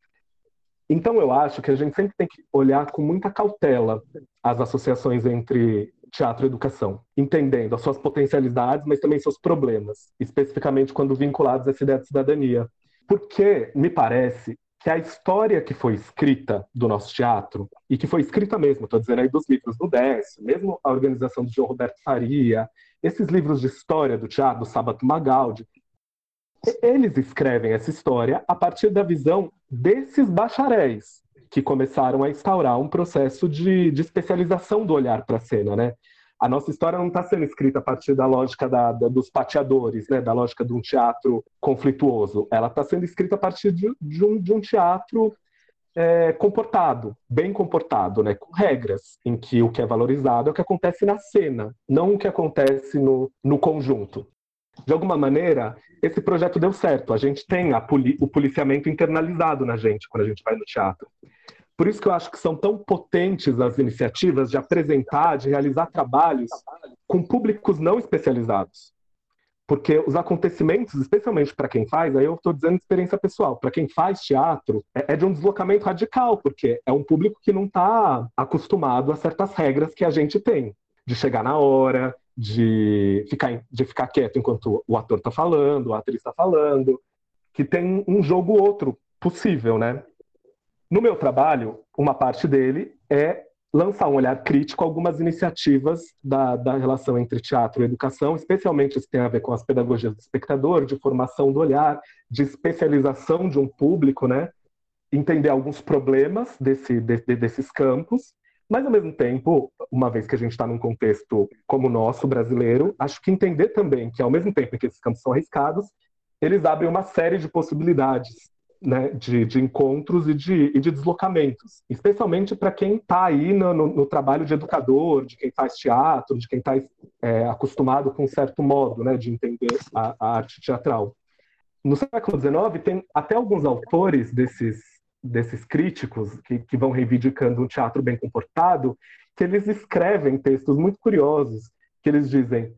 Então eu acho que a gente sempre tem que olhar com muita cautela as associações entre teatro e educação, entendendo as suas potencialidades, mas também seus problemas, especificamente quando vinculados a essa ideia de cidadania. Porque me parece que a história que foi escrita do nosso teatro, e que foi escrita mesmo, estou dizendo aí dos livros do Décio, mesmo a organização do João Roberto Faria, esses livros de história do teatro, do Magaldi, eles escrevem essa história a partir da visão desses bacharéis que começaram a instaurar um processo de, de especialização do olhar para a cena, né? a nossa história não está sendo escrita a partir da lógica da, da, dos pateadores, né, da lógica de um teatro conflituoso. Ela está sendo escrita a partir de, de, um, de um, teatro é, comportado, bem comportado, né, com regras, em que o que é valorizado é o que acontece na cena, não o que acontece no, no conjunto. De alguma maneira, esse projeto deu certo. A gente tem poli o policiamento internalizado na gente quando a gente vai no teatro. Por isso que eu acho que são tão potentes as iniciativas de apresentar, de realizar trabalhos com públicos não especializados. Porque os acontecimentos, especialmente para quem faz, aí eu estou dizendo experiência pessoal, para quem faz teatro, é, é, de um deslocamento radical, porque é um público que não está acostumado a certas regras que a gente tem, de chegar na hora, de ficar, de ficar quieto enquanto o ator está falando, a atriz está falando, que tem um jogo outro possível, né? No meu trabalho, uma parte dele é lançar um olhar crítico a algumas iniciativas da, da relação entre teatro e educação, especialmente isso tem a ver com as pedagogias do espectador, de formação do olhar, de especialização de um público, né? entender alguns problemas desse, de, desses campos, mas ao mesmo tempo, uma vez que a gente está num contexto como o nosso, brasileiro, acho que entender também que ao mesmo tempo que esses campos são arriscados, eles abrem uma série de possibilidades né, de, de, encontros e de, e de deslocamentos, especialmente para quem está aí no, no, no, trabalho de educador, de quem faz teatro, de quem está é, acostumado com um certo modo né, de entender a, a arte teatral. No século XIX, tem até alguns autores desses, desses críticos que, que vão reivindicando um teatro bem comportado, que eles escrevem textos muito curiosos, que eles dizem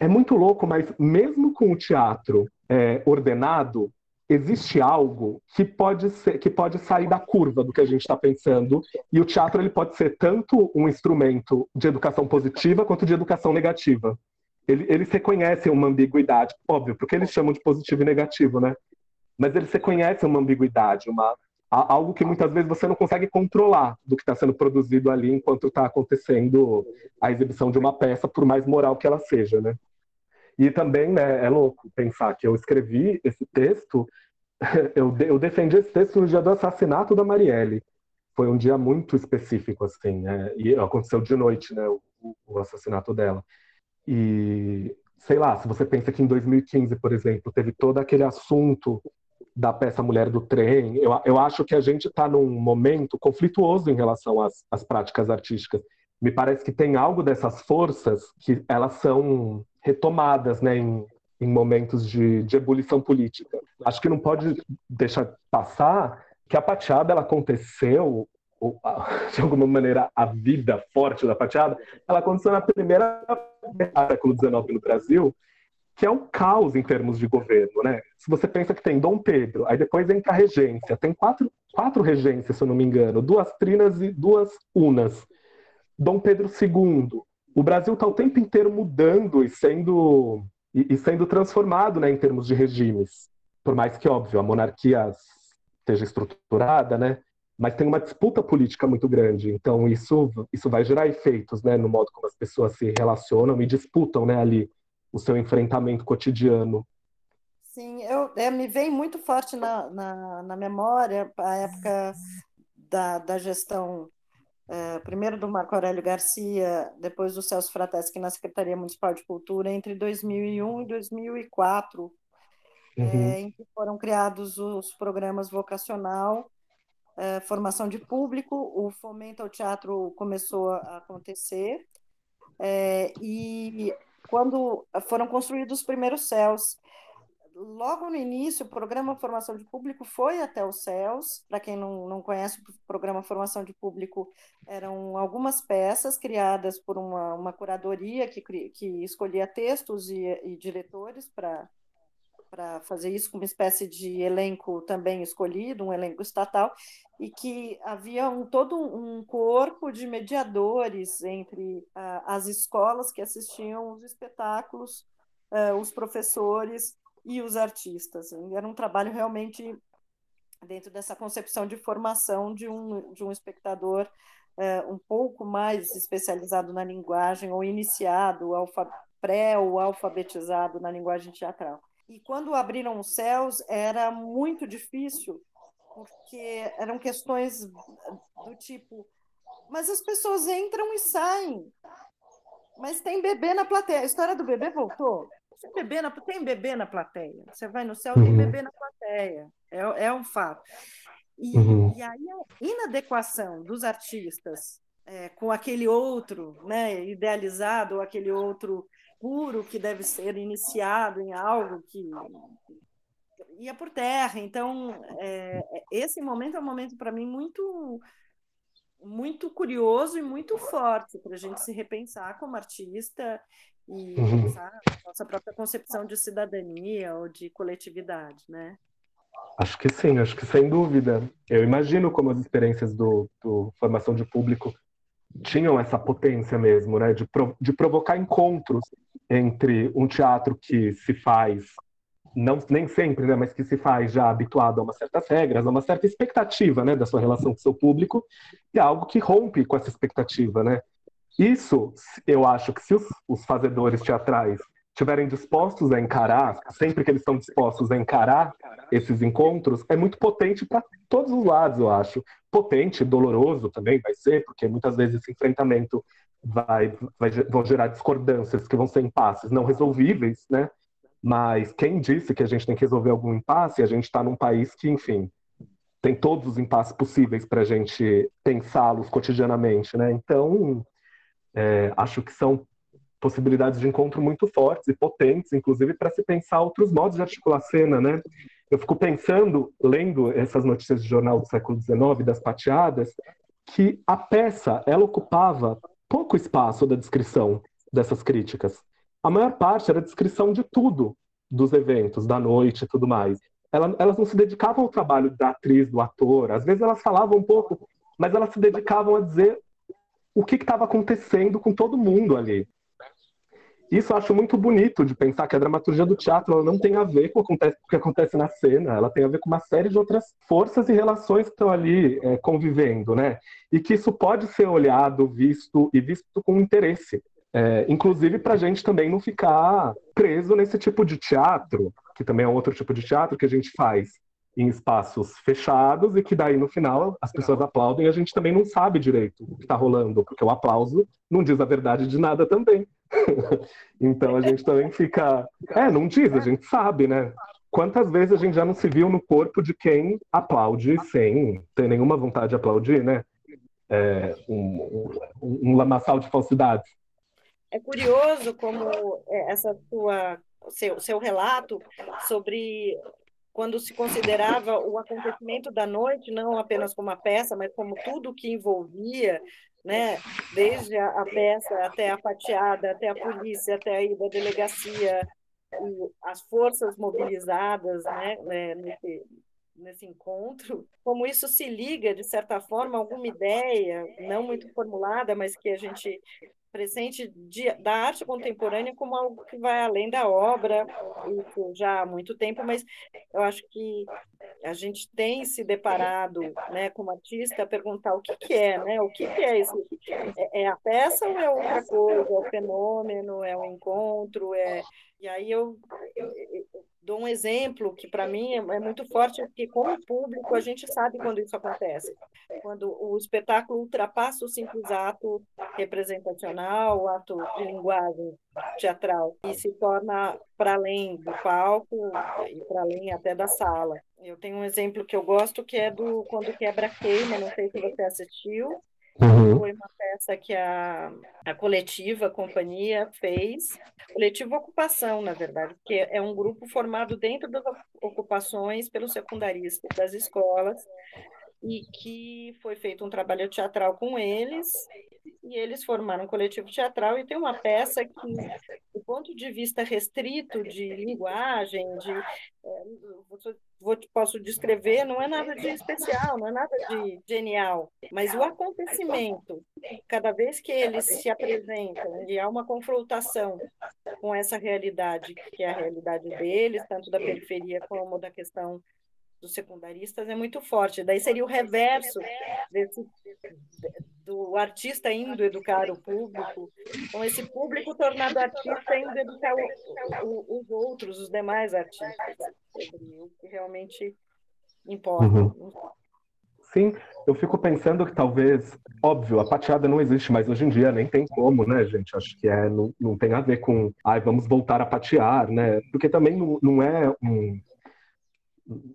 é muito louco, mas mesmo com o teatro é, ordenado, existe algo que pode ser, que pode sair da curva do que a gente está pensando. E o teatro ele pode ser tanto um instrumento de educação positiva quanto de educação negativa. Ele, eles reconhecem uma ambiguidade, óbvio, porque eles chamam de positivo e negativo, né? Mas eles reconhecem uma ambiguidade, uma algo que muitas vezes você não consegue controlar do que está sendo produzido ali enquanto está acontecendo a exibição de uma peça, por mais moral que ela seja, né? E também, né, é louco pensar que eu escrevi esse texto, eu, eu defendi esse texto no dia do assassinato da Marielle. Foi um dia muito específico, assim, né? e aconteceu de noite, né, o, o assassinato dela. E, sei lá, se você pensa que em 2015, por exemplo, teve todo aquele assunto da peça Mulher do Trem, eu, eu acho que a gente está num momento conflituoso em relação às, às práticas artísticas. Me parece que tem algo dessas forças que elas são retomadas né, em, em momentos de, de, ebulição política. Acho que não pode deixar passar que a pateada ela aconteceu, ou, de alguma maneira, a vida forte da pateada, ela aconteceu na primeira do século XIX no Brasil, que é um caos em termos de governo, né? Se você pensa que tem Dom Pedro, aí depois entra a regência, tem quatro, quatro regências, se eu não me engano, duas trinas e duas unas. Dom Pedro II, o Brasil está o tempo inteiro mudando e sendo, e, e, sendo transformado né, em termos de regimes. Por mais que, óbvio, a monarquia esteja estruturada, né, mas tem uma disputa política muito grande. Então, isso, isso vai gerar efeitos né, no modo como as pessoas se relacionam e disputam né, ali o seu enfrentamento cotidiano. Sim, eu, é, me vem muito forte na, na, na memória a época da, da gestão é, primeiro do Marco Aurélio Garcia, depois do Celso Frateschi na Secretaria Municipal de Cultura, entre 2001 e 2004, é, uhum. é, em que foram criados os programas vocacional, é, formação de público, o fomento ao teatro começou a acontecer, e quando foram construídos os primeiros céus, logo no início, o programa Formação de Público foi até os céus. Para quem não, não conhece, o programa Formação de Público eram algumas peças criadas por uma, uma curadoria que, que escolhia textos e, e diretores para para fazer isso com uma espécie de elenco também escolhido, um elenco estatal, e que havia um, todo um corpo de mediadores entre uh, as escolas que assistiam os espetáculos, uh, os professores e os artistas. Era um trabalho realmente dentro dessa concepção de formação de um, de um espectador é, um pouco mais especializado na linguagem ou iniciado, alfa, pré ou alfabetizado na linguagem teatral. E quando abriram os céus, era muito difícil, porque eram questões do tipo: mas as pessoas entram e saem, mas tem bebê na plateia. A história do bebê voltou? Tem bebê na, tem bebê na plateia. Você vai no céu, uhum. tem bebê na plateia. É, é um fato. E, uhum. e aí a inadequação dos artistas é, com aquele outro né, idealizado, ou aquele outro puro que deve ser iniciado em algo que ia por terra. Então, é, esse momento é um momento para mim muito muito curioso e muito forte para a gente se repensar como artista e uhum. pensar nossa própria concepção de cidadania ou de coletividade, né? Acho que sim, acho que sem dúvida. Eu imagino como as experiências do, do formação de público tinham essa potência mesmo, né, de, pro, de provocar encontros entre um teatro que se faz não nem sempre, né, mas que se faz já habituado a umas certas regras, a uma certa expectativa, né, da sua relação com o seu público, e algo que rompe com essa expectativa, né? Isso, eu acho que se os, os fazedores teatrais estiverem dispostos a encarar, sempre que eles estão dispostos a encarar esses encontros, é muito potente para todos os lados, eu acho. Potente, doloroso também vai ser, porque muitas vezes esse enfrentamento vai, vai vão gerar discordâncias que vão ser impasses não resolvíveis, né? Mas quem disse que a gente tem que resolver algum impasse? A gente está num país que, enfim, tem todos os impasses possíveis para a gente pensá-los cotidianamente, né? Então, é, acho que são possibilidades de encontro muito fortes e potentes, inclusive para se pensar outros modos de articular a cena, né? Eu fico pensando, lendo essas notícias de jornal do século XIX, das pateadas, que a peça, ela ocupava pouco espaço da descrição dessas críticas. a maior parte era descrição de tudo dos eventos, da noite e tudo mais. Elas não se dedicavam ao trabalho da atriz, do ator. Às vezes elas falavam um pouco, mas elas se dedicavam a dizer o que estava acontecendo com todo mundo ali. Isso eu acho muito bonito de pensar que a dramaturgia do teatro não tem a ver com o que acontece na cena, ela tem a ver com uma série de outras forças e relações que estão ali é, convivendo, né? E que isso pode ser olhado, visto e visto com interesse. É, inclusive para a gente também não ficar preso nesse tipo de teatro, que também é um outro tipo de teatro que a gente faz em espaços fechados e que daí no final as pessoas aplaudem e a gente também não sabe direito o que está rolando, porque o aplauso não diz a verdade de nada também. então a gente também fica. É, não diz, a gente sabe, né? Quantas vezes a gente já não se viu no corpo de quem aplaude sem ter nenhuma vontade de aplaudir, né? É, um, um, um lamaçal de falsidades. É curioso como é, essa sua seu, seu relato sobre quando se considerava o acontecimento da noite não apenas como uma peça, mas como tudo que envolvia, né, desde a, a peça até a fatiada, até a polícia, até a ida à delegacia, as forças mobilizadas, né, né nesse, nesse encontro, como isso se liga, de certa forma, a alguma ideia, não muito formulada, mas que a gente presente de, da arte contemporânea como algo que vai além da obra, isso já há muito tempo, mas eu acho que a gente tem se deparado, né, como artista, a perguntar o que, que é, né, o que, que é isso? É, é a peça ou é outra coisa? É o fenômeno? É o encontro? É... E aí eu, eu, eu dou um exemplo que para mim é, é, muito forte, porque como público a gente sabe quando isso acontece. Quando o espetáculo ultrapassa o simples ato representacional, o ato de linguagem teatral, e se torna para além do palco e para além até da sala. Eu tenho um exemplo que eu gosto que é do Quando Quebra Queima, não sei se você assistiu, Uhum. Foi uma peça que a, a coletiva, a companhia, fez. Coletiva Ocupação, na verdade, porque é um grupo formado dentro das ocupações pelos secundaristas das escolas e que foi feito um trabalho teatral com eles e eles formaram um coletivo teatral e tem uma peça que, do ponto de vista restrito de linguagem, de é, vou, posso descrever, não é nada de especial, não é nada de genial, mas o acontecimento, cada vez que eles se apresentam e há uma confrontação com essa realidade, que é a realidade deles, tanto da periferia como da questão dos secundaristas, é muito forte. Daí seria o reverso desse, do artista indo educar o público, com esse público tornado artista indo educar o, o, os outros, os demais artistas, o que realmente importa. Uhum. Sim, eu fico pensando que talvez, óbvio, a pateada não existe mais hoje em dia, nem tem como, né, gente? Acho que é, não, não tem a ver com, ai, vamos voltar a patear, né? Porque também não, não é um.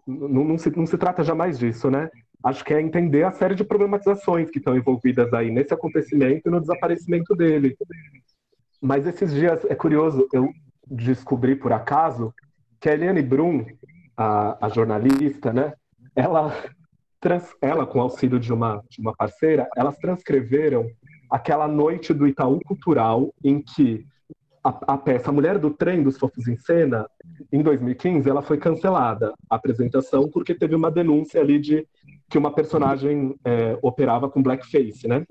Não, não, se, não se trata jamais disso, né? acho que é entender a série de problematizações que estão envolvidas aí nesse acontecimento e no desaparecimento dele. Mas esses dias, é curioso, eu descobri por acaso que a Eliane Brum, a, a jornalista, né, ela, trans, ela, com auxílio de uma, de uma parceira, elas transcreveram aquela noite do Itaú Cultural em que a, a, peça Mulher do Trem dos Fofos em Cena, em 2015, ela foi cancelada, a apresentação, porque teve uma denúncia ali de que uma personagem é, operava com blackface, né?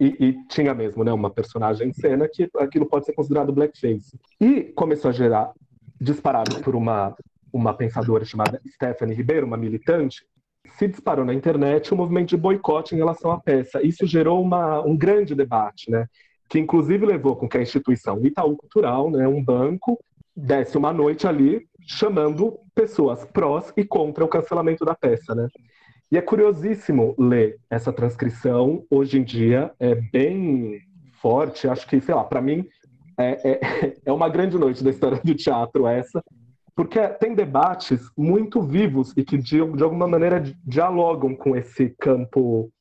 E, e, tinha mesmo, né, uma personagem em cena que aquilo pode ser considerado blackface. E começou a gerar, disparado por uma, uma pensadora chamada Stephanie Ribeiro, uma militante, se disparou na internet um movimento de boicote em relação à peça. Isso gerou uma, um grande debate, né? Que inclusive levou com que a instituição Itaú Cultural, né, um banco, desse uma noite ali chamando pessoas prós e contra o cancelamento da peça, né? E é curiosíssimo ler essa transcrição. Hoje em dia é bem forte. Acho que, sei lá, para mim é, é, é, uma grande noite da história do teatro essa, porque tem debates muito vivos e que de, de alguma maneira dialogam com esse campo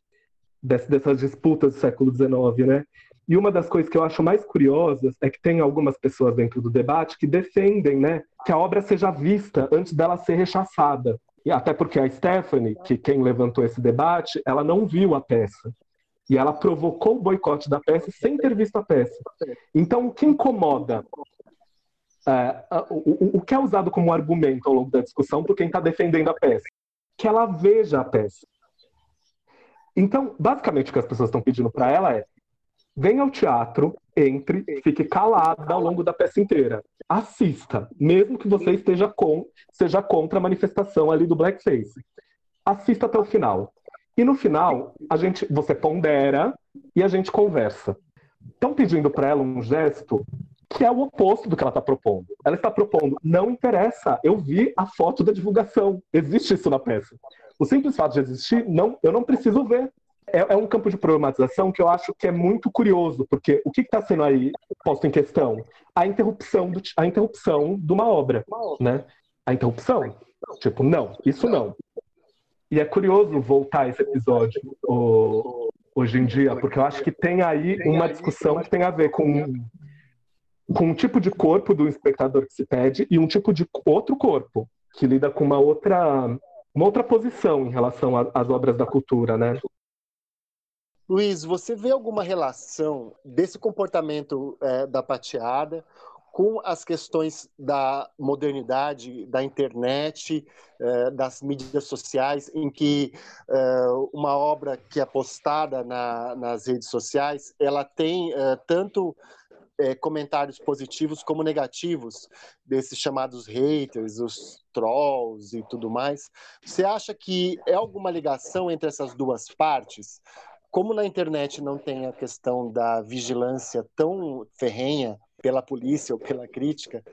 desse, dessas disputas do século XIX, né? E uma das coisas que eu acho mais curiosas é que tem algumas pessoas dentro do debate que defendem, né, que a obra seja vista antes dela ser rechaçada. E até porque a Stephanie, que quem levantou esse debate, ela não viu a peça. E ela provocou o boicote da peça sem ter visto a peça. Então, o que incomoda é, o, o, que é usado como argumento ao longo da discussão por quem está defendendo a peça? Que ela veja a peça. Então, basicamente, o que as pessoas estão pedindo para ela é: venha ao teatro, entre, fique calada ao longo da peça inteira. Assista, mesmo que você esteja com, seja contra a manifestação ali do blackface. Assista até o final. E no final, a gente, você pondera e a gente conversa. Estão pedindo para ela um gesto que é o oposto do que ela está propondo. Ela está propondo, não interessa, eu vi a foto da divulgação, existe isso na peça. O simples fato de existir, não, eu não preciso ver. É, é um campo de problematização que eu acho que é muito curioso, porque o que está sendo aí posto em questão? A interrupção, do, a interrupção de uma obra, né? A interrupção. Tipo, não, isso não. E é curioso voltar esse episódio hoje em dia, porque eu acho que tem aí uma discussão que tem a ver com com um tipo de corpo do espectador que se pede e um tipo de outro corpo que lida com uma outra uma outra posição em relação às obras da cultura, né? Luiz, você vê alguma relação desse comportamento é, da pateada com as questões da modernidade, da internet, é, das mídias sociais, em que é, uma obra que é postada na, nas redes sociais, ela tem é, tanto comentários positivos como negativos desses chamados haters, os trolls e tudo mais. Você acha que é alguma ligação entre essas duas partes? Como na internet não tem a questão da vigilância tão ferrenha pela polícia ou pela crítica,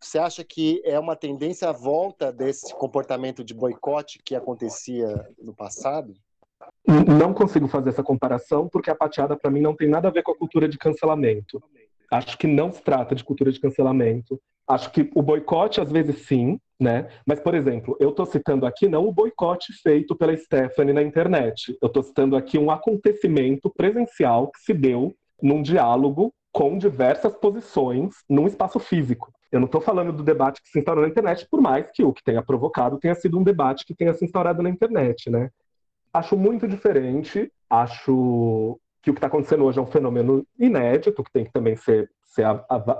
você acha que é uma tendência à volta desse comportamento de boicote que acontecia no passado? Não consigo fazer essa comparação porque a pateada para mim não tem nada a ver com a cultura de cancelamento. Acho que não se trata de cultura de cancelamento. Acho que o boicote, às vezes, sim, né? Mas, por exemplo, eu estou citando aqui não o boicote feito pela Stephanie na internet. Eu estou citando aqui um acontecimento presencial que se deu num diálogo com diversas posições num espaço físico. Eu não estou falando do debate que se instaurou na internet, por mais que o que tenha provocado tenha sido um debate que tenha se instaurado na internet, né? Acho muito diferente. Acho que o que está acontecendo hoje é um fenômeno inédito, que tem que também ser, ser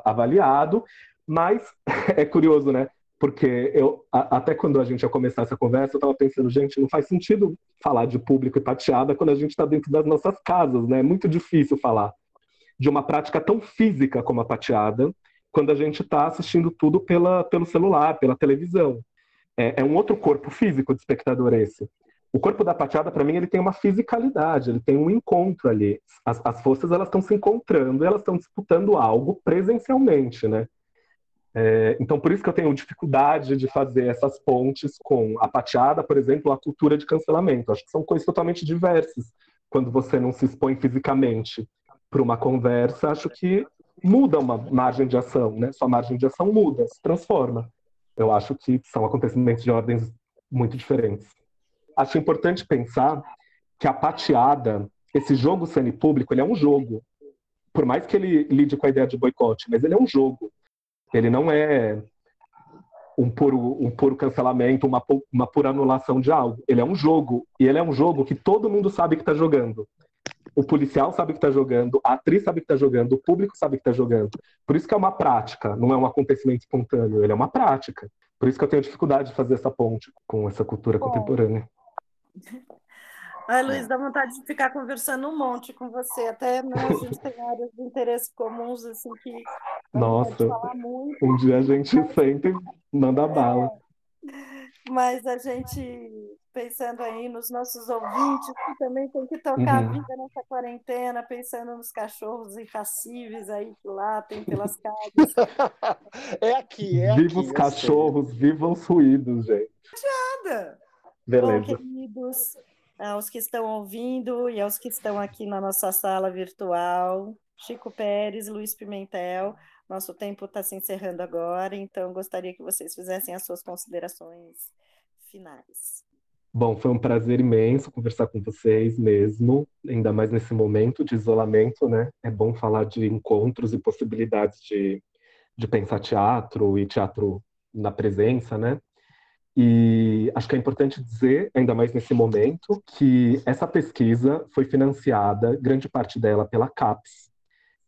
avaliado, mas é curioso, né? Porque eu, a, até quando a gente ia começar essa conversa, eu estava pensando, gente, não faz sentido falar de público e tateada quando a gente está dentro das nossas casas, né? É muito difícil falar de uma prática tão física como a pateada quando a gente está assistindo tudo pela, pelo celular, pela televisão. É, é um outro corpo físico de espectador esse o corpo da pateada, para mim, ele tem uma fisicalidade, ele tem um encontro ali. As, as forças elas estão se encontrando, elas estão disputando algo presencialmente, né? É, então, por isso que eu tenho dificuldade de fazer essas pontes com a pateada, por exemplo, a cultura de cancelamento. Acho que são coisas totalmente diversas. Quando você não se expõe fisicamente para uma conversa, acho que muda uma margem de ação, né? Sua margem de ação muda, se transforma. Eu acho que são acontecimentos de ordens muito diferentes acho importante pensar que a pateada, esse jogo público, ele é um jogo. Por mais que ele lide com a ideia de boicote, mas ele é um jogo. Ele não é um puro, um puro cancelamento, uma, uma pura anulação de algo. Ele é um jogo. E ele é um jogo que todo mundo sabe que está jogando. O policial sabe que está jogando, a atriz sabe que está jogando, o público sabe que está jogando. Por isso que é uma prática, não é um acontecimento espontâneo, ele é uma prática. Por isso que eu tenho dificuldade de fazer essa ponte com essa cultura Bom, contemporânea. Ai, Luiz, é. dá vontade de ficar conversando um monte com você. Até né, a gente tem áreas de interesse comuns, assim, que. Nossa, um dia a gente senta e manda é, bala. Mas a gente, pensando aí nos nossos ouvintes, que também tem que tocar uhum. a vida nessa quarentena, pensando nos cachorros irracíveis aí que lá tem pelas casas. é aqui, é Viva aqui. os cachorros, vivam os ruídos, gente. Nada. Beleza. Bom, queridos, aos que estão ouvindo e aos que estão aqui na nossa sala virtual, Chico Pérez, Luiz Pimentel, nosso tempo está se encerrando agora, então gostaria que vocês fizessem as suas considerações finais. Bom, foi um prazer imenso conversar com vocês mesmo, ainda mais nesse momento de isolamento, né? É bom falar de encontros e possibilidades de, de pensar teatro e teatro na presença, né? E acho que é importante dizer, ainda mais nesse momento, que essa pesquisa foi financiada, grande parte dela, pela CAPES.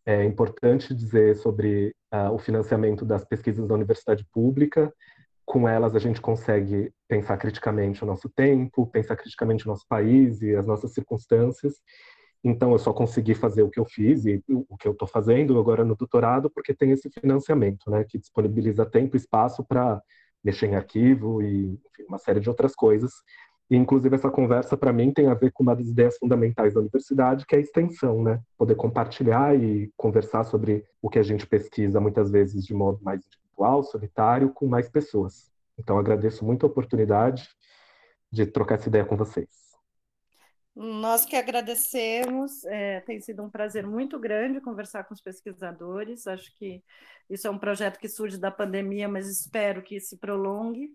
É importante dizer sobre uh, o financiamento das pesquisas da universidade pública. Com elas, a gente consegue pensar criticamente o nosso tempo, pensar criticamente o nosso país e as nossas circunstâncias. Então, eu só consegui fazer o que eu fiz e o que eu estou fazendo agora no doutorado, porque tem esse financiamento, né, que disponibiliza tempo e espaço para mexer em arquivo e enfim, uma série de outras coisas. E, inclusive, essa conversa, para mim, tem a ver com uma das ideias fundamentais da universidade, que é a extensão, né? Poder compartilhar e conversar sobre o que a gente pesquisa, muitas vezes de modo mais individual, solitário, com mais pessoas. Então, agradeço muito a oportunidade de trocar essa ideia com vocês. Nós que agradecemos, é, tem sido um prazer muito grande conversar com os pesquisadores. Acho que isso é um projeto que surge da pandemia, mas espero que se prolongue.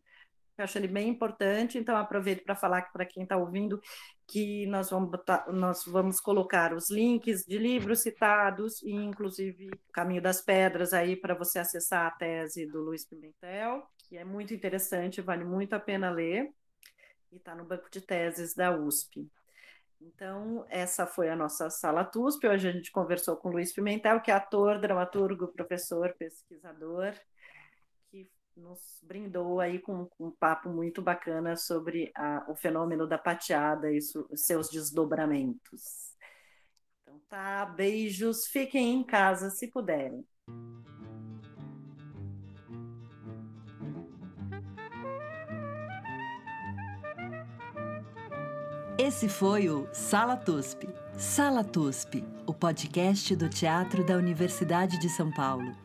Eu acho ele bem importante, então aproveito para falar para quem está ouvindo que nós vamos, botar, nós vamos colocar os links de livros citados e inclusive Caminho das Pedras aí para você acessar a tese do Luiz Pimentel, que é muito interessante, vale muito a pena ler, e está no banco de teses da USP. Então, essa foi a nossa sala TUSP. Hoje a gente conversou com Luiz Pimentel, que é ator, dramaturgo, professor, pesquisador, que nos brindou aí com, com um papo muito bacana sobre a, o fenômeno da pateada e su, seus desdobramentos. Então tá, beijos, fiquem em casa se puderem. Esse foi o Sala TUSP. Sala TUSP, o podcast do Teatro da Universidade de São Paulo.